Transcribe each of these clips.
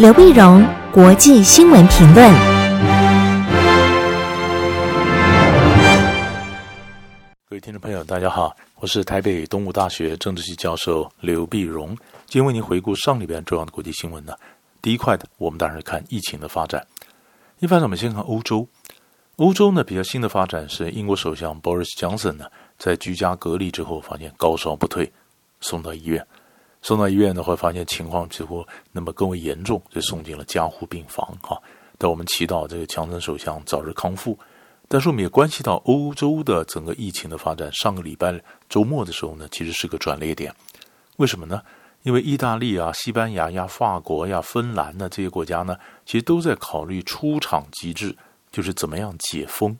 刘碧荣，国际新闻评论。各位听众朋友，大家好，我是台北东吴大学政治系教授刘碧荣，今天为您回顾上礼拜重要的国际新闻呢。第一块的，我们当然是看疫情的发展。一般，我们先看欧洲。欧洲呢，比较新的发展是英国首相 Boris Johnson 呢，在居家隔离之后，发现高烧不退，送到医院。送到医院呢，会，发现情况几乎那么更为严重，就送进了加护病房。哈，但我们祈祷这个强森首相早日康复。但是我们也关系到欧洲的整个疫情的发展。上个礼拜周末的时候呢，其实是个转捩点。为什么呢？因为意大利啊、西班牙呀、法国呀、芬兰呢这些国家呢，其实都在考虑出场机制。就是怎么样解封，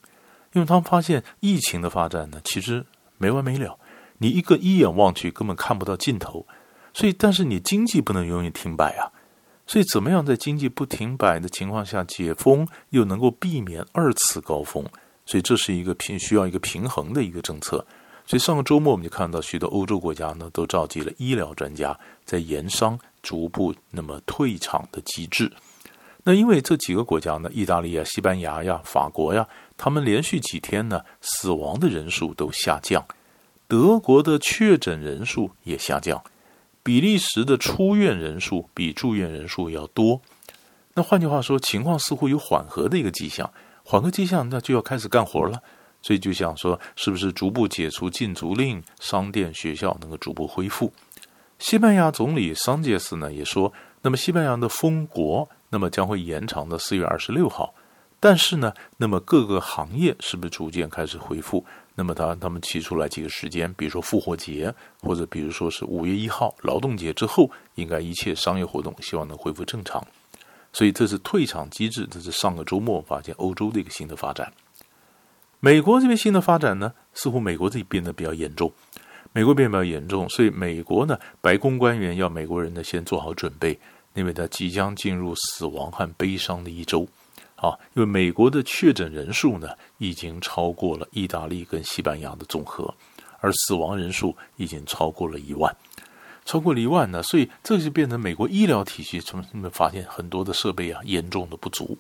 因为他们发现疫情的发展呢，其实没完没了，你一个一眼望去根本看不到尽头，所以但是你经济不能永远停摆啊，所以怎么样在经济不停摆的情况下解封，又能够避免二次高峰，所以这是一个平需要一个平衡的一个政策，所以上个周末我们就看到许多欧洲国家呢都召集了医疗专家，在研商逐步那么退场的机制。那因为这几个国家呢，意大利啊、西班牙呀、法国呀，他们连续几天呢，死亡的人数都下降，德国的确诊人数也下降，比利时的出院人数比住院人数要多。那换句话说，情况似乎有缓和的一个迹象，缓和迹象，那就要开始干活了。所以就想说，是不是逐步解除禁足令，商店、学校能够逐步恢复？西班牙总理桑杰斯呢也说，那么西班牙的封国。那么将会延长到四月二十六号，但是呢，那么各个行业是不是逐渐开始恢复？那么他他们提出来几个时间，比如说复活节，或者比如说是五月一号劳动节之后，应该一切商业活动希望能恢复正常。所以这是退场机制，这是上个周末发现欧洲的一个新的发展。美国这边新的发展呢，似乎美国这里变得比较严重，美国变得比较严重，所以美国呢，白宫官员要美国人呢先做好准备。因为他即将进入死亡和悲伤的一周，啊，因为美国的确诊人数呢已经超过了意大利跟西班牙的总和，而死亡人数已经超过了一万，超过了一万呢，所以这就变成美国医疗体系从你们发现很多的设备啊严重的不足。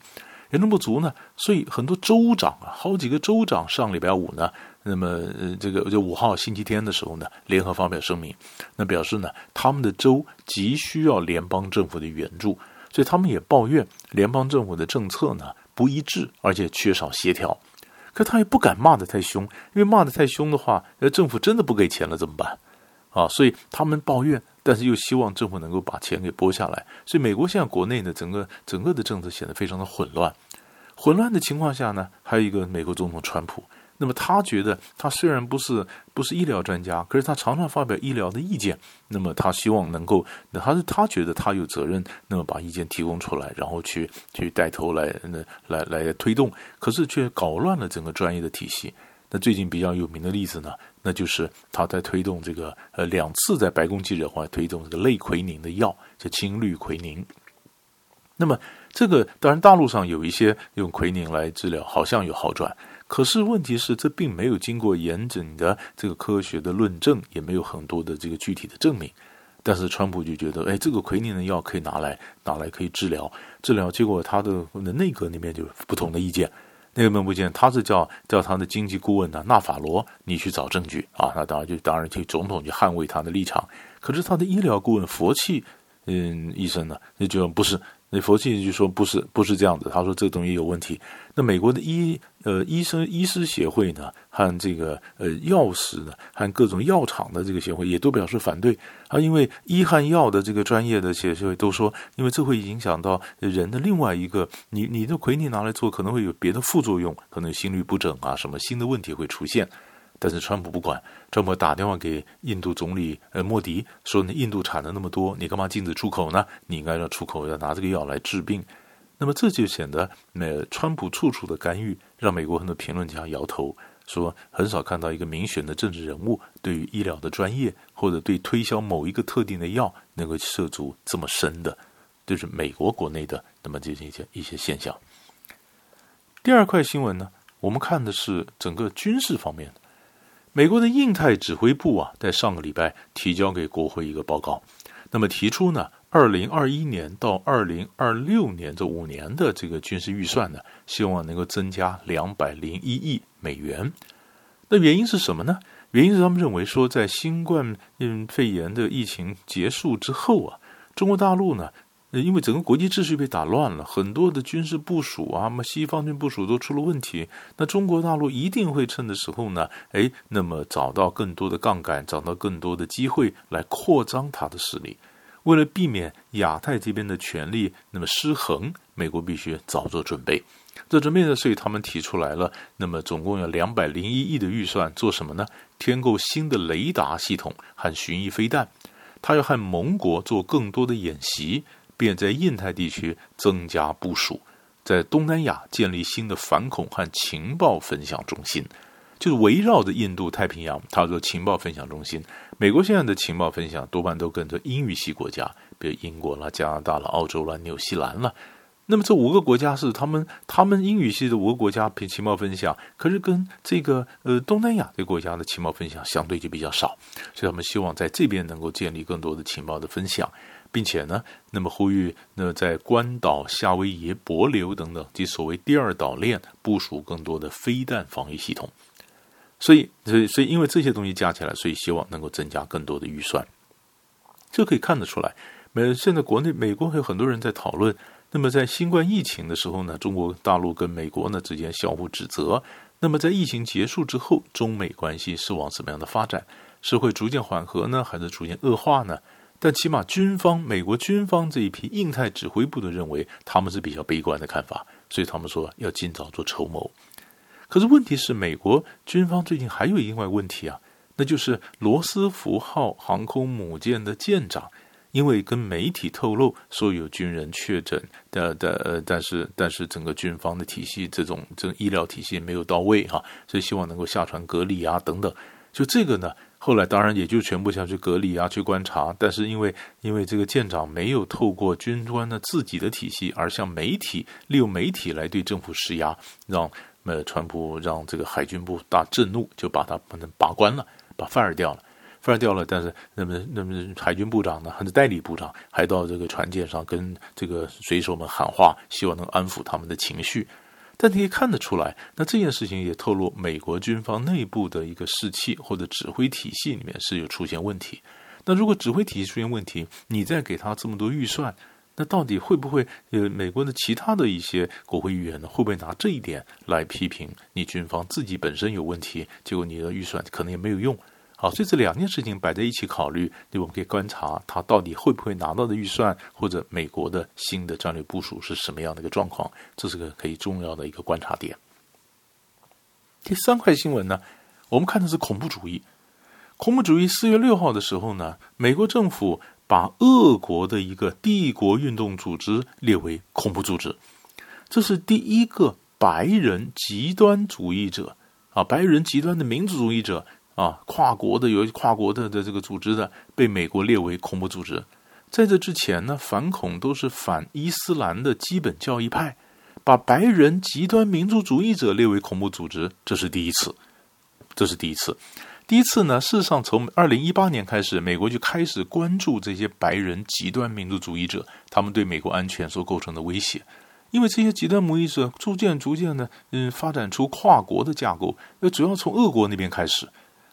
严重不足呢，所以很多州长啊，好几个州长上礼拜五呢，那么呃，这个就五号星期天的时候呢，联合发表声明，那表示呢，他们的州急需要联邦政府的援助，所以他们也抱怨联邦政府的政策呢不一致，而且缺少协调。可他也不敢骂得太凶，因为骂得太凶的话，那，政府真的不给钱了怎么办？啊，所以他们抱怨。但是又希望政府能够把钱给拨下来，所以美国现在国内呢，整个整个的政策显得非常的混乱。混乱的情况下呢，还有一个美国总统川普，那么他觉得他虽然不是不是医疗专家，可是他常常发表医疗的意见，那么他希望能够，那他是他觉得他有责任，那么把意见提供出来，然后去去带头来那来来推动，可是却搞乱了整个专业的体系。那最近比较有名的例子呢，那就是他在推动这个呃两次在白宫记者会推动这个类奎宁的药，叫青氯奎宁。那么这个当然大陆上有一些用奎宁来治疗，好像有好转，可是问题是这并没有经过严谨的这个科学的论证，也没有很多的这个具体的证明。但是川普就觉得，哎，这个奎宁的药可以拿来拿来可以治疗治疗，结果他的内阁里面就不同的意见。那个门部见，他是叫叫他的经济顾问呢，纳法罗，你去找证据啊。那当然就当然去总统去捍卫他的立场。可是他的医疗顾问佛气，嗯，医生呢，那就不是。那佛系就说不是不是这样子，他说这个东西有问题。那美国的医呃医生医师协会呢，和这个呃药师呢，和各种药厂的这个协会也都表示反对啊，因为医和药的这个专业的协会都说，因为这会影响到人的另外一个，你你的奎宁拿来做可能会有别的副作用，可能心律不整啊，什么新的问题会出现。但是川普不管，川普打电话给印度总理呃莫迪，说你印度产的那么多，你干嘛禁止出口呢？你应该要出口，要拿这个药来治病。那么这就显得呃川普处处的干预，让美国很多评论家摇头，说很少看到一个民选的政治人物对于医疗的专业或者对推销某一个特定的药能够涉足这么深的，就是美国国内的那么这些一些一些现象。第二块新闻呢，我们看的是整个军事方面的。美国的印太指挥部啊，在上个礼拜提交给国会一个报告，那么提出呢，二零二一年到二零二六年这五年的这个军事预算呢，希望能够增加两百零一亿美元。那原因是什么呢？原因是他们认为说，在新冠嗯肺炎的疫情结束之后啊，中国大陆呢，因为整个国际秩序被打乱了，很多的军事部署啊，那么西方军部署都出了问题，那中国大陆一定会趁的时候呢，哎，那么找到更多的杠杆，找到更多的机会来扩张它的势力。为了避免亚太这边的权力那么失衡，美国必须早做准备。这准备呢，所以他们提出来了，那么总共有两百零一亿的预算，做什么呢？添购新的雷达系统和巡弋飞弹，他要和盟国做更多的演习，便在印太地区增加部署，在东南亚建立新的反恐和情报分享中心。就是围绕着印度太平洋，它做情报分享中心。美国现在的情报分享多半都跟着英语系国家，比如英国啦、加拿大啦、澳洲啦、纽西兰啦。那么这五个国家是他们他们英语系的五个国家凭情报分享，可是跟这个呃东南亚这个国家的情报分享相对就比较少，所以他们希望在这边能够建立更多的情报的分享，并且呢，那么呼吁那在关岛、夏威夷、帛琉等等及所谓第二岛链部署更多的飞弹防御系统。所以，所以，所以，因为这些东西加起来，所以希望能够增加更多的预算。这可以看得出来，美现在国内美国还有很多人在讨论。那么，在新冠疫情的时候呢，中国大陆跟美国呢之间相互指责。那么，在疫情结束之后，中美关系是往什么样的发展？是会逐渐缓和呢，还是逐渐恶化呢？但起码军方，美国军方这一批印太指挥部的认为，他们是比较悲观的看法，所以他们说要尽早做筹谋。可是问题是，美国军方最近还有另外问题啊，那就是罗斯福号航空母舰的舰长，因为跟媒体透露说有军人确诊的的呃，但是但是整个军方的体系这种这种医疗体系没有到位哈、啊，所以希望能够下船隔离啊等等。就这个呢，后来当然也就全部下去隔离啊，去观察。但是因为因为这个舰长没有透过军官的自己的体系，而向媒体利用媒体来对政府施压，让。呃，川普让这个海军部大震怒，就把他把他拔关了，把 fire 掉了，fire 掉了。但是，那么那么海军部长呢，还是代理部长，还到这个船舰上跟这个水手们喊话，希望能安抚他们的情绪。但你可以看得出来，那这件事情也透露美国军方内部的一个士气或者指挥体系里面是有出现问题。那如果指挥体系出现问题，你再给他这么多预算。那到底会不会呃，美国的其他的一些国会议员呢，会不会拿这一点来批评你军方自己本身有问题？结果你的预算可能也没有用。好，所以这两件事情摆在一起考虑，对，我们可以观察他到底会不会拿到的预算，或者美国的新的战略部署是什么样的一个状况，这是个可以重要的一个观察点。第三块新闻呢，我们看的是恐怖主义。恐怖主义四月六号的时候呢，美国政府。把俄国的一个帝国运动组织列为恐怖组织，这是第一个白人极端主义者啊，白人极端的民族主义者啊，跨国的有跨国的的这个组织的被美国列为恐怖组织。在这之前呢，反恐都是反伊斯兰的基本教义派，把白人极端民族主义者列为恐怖组织，这是第一次，这是第一次。第一次呢，事实上从二零一八年开始，美国就开始关注这些白人极端民族主义者，他们对美国安全所构成的威胁。因为这些极端主义者逐渐逐渐的，嗯，发展出跨国的架构。那主要从俄国那边开始，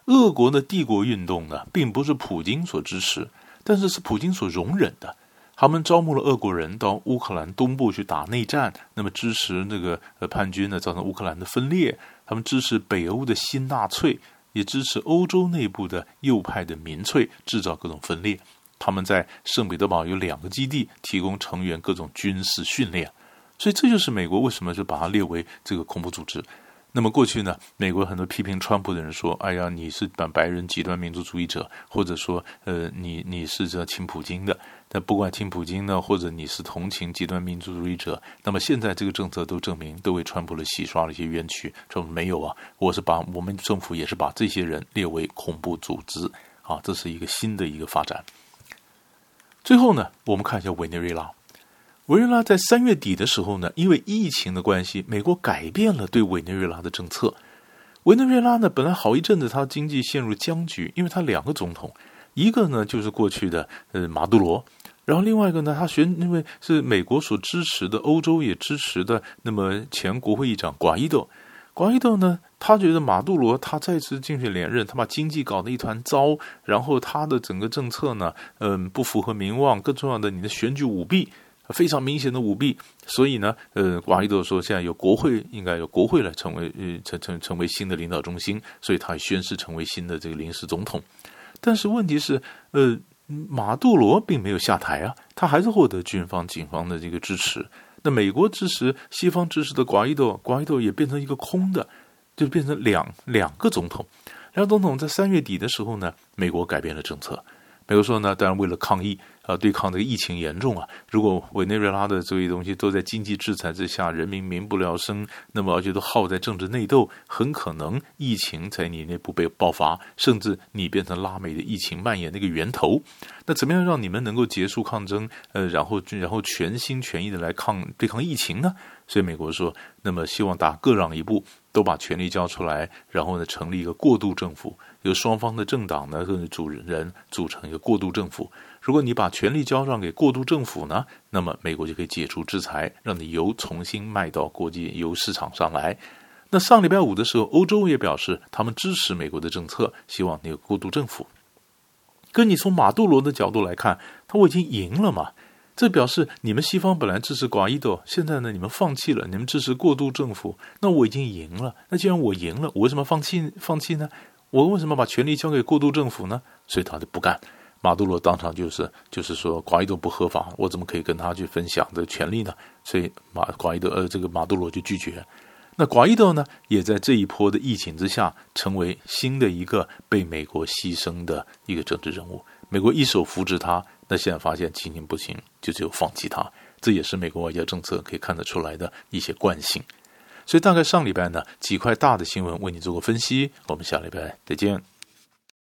俄国的帝国运动呢，并不是普京所支持，但是是普京所容忍的。他们招募了俄国人到乌克兰东部去打内战，那么支持那个呃叛军呢，造成乌克兰的分裂。他们支持北欧的新纳粹。也支持欧洲内部的右派的民粹，制造各种分裂。他们在圣彼得堡有两个基地，提供成员各种军事训练。所以这就是美国为什么就把它列为这个恐怖组织。那么过去呢，美国很多批评川普的人说：“哎呀，你是把白人极端民族主义者，或者说，呃，你你是这亲普京的。”但不管亲普京呢，或者你是同情极端民族主义者，那么现在这个政策都证明，都为川普了洗刷了一些冤屈。说没有啊，我是把我们政府也是把这些人列为恐怖组织啊，这是一个新的一个发展。最后呢，我们看一下委内瑞拉。委内瑞拉在三月底的时候呢，因为疫情的关系，美国改变了对委内瑞拉的政策。委内瑞拉呢，本来好一阵子，它经济陷入僵局，因为它两个总统，一个呢就是过去的呃马杜罗，然后另外一个呢，他选因为是美国所支持的，欧洲也支持的，那么前国会议长瓜伊多，瓜伊多呢，他觉得马杜罗他再次竞选连任，他把经济搞得一团糟，然后他的整个政策呢，嗯，不符合民望，更重要的，你的选举舞弊，非常明显的舞弊，所以呢，呃，瓜伊多说现在由国会应该由国会来成为呃成成成为新的领导中心，所以他宣誓成为新的这个临时总统，但是问题是，呃。马杜罗并没有下台啊，他还是获得军方、警方的这个支持。那美国支持、西方支持的瓜伊多，瓜伊多也变成一个空的，就变成两两个总统。两个总统在三月底的时候呢，美国改变了政策。美国说呢，当然为了抗议。啊，对抗这个疫情严重啊！如果委内瑞拉的这些东西都在经济制裁之下，人民民不聊生，那么而且都耗在政治内斗，很可能疫情在你内部被爆发，甚至你变成拉美的疫情蔓延的一个源头。那怎么样让你们能够结束抗争？呃，然后然后全心全意的来抗对抗疫情呢？所以美国说，那么希望大家各让一步，都把权力交出来，然后呢，成立一个过渡政府，由双方的政党呢跟主人组成一个过渡政府。如果你把权力交让给过渡政府呢，那么美国就可以解除制裁，让你油重新卖到国际油市场上来。那上礼拜五的时候，欧洲也表示他们支持美国的政策，希望那个过渡政府。跟你从马杜罗的角度来看，他我已经赢了嘛？这表示你们西方本来支持瓜伊多，现在呢你们放弃了，你们支持过渡政府，那我已经赢了。那既然我赢了，我为什么放弃放弃呢？我为什么把权力交给过渡政府呢？所以他就不干。马杜罗当场就是就是说，瓜伊多不合法，我怎么可以跟他去分享这权利呢？所以马瓜伊多呃，这个马杜罗就拒绝。那瓜伊多呢，也在这一波的疫情之下，成为新的一个被美国牺牲的一个政治人物。美国一手扶植他，那现在发现情形不行，就只有放弃他。这也是美国外交政策可以看得出来的一些惯性。所以大概上礼拜呢，几块大的新闻为你做个分析。我们下礼拜再见。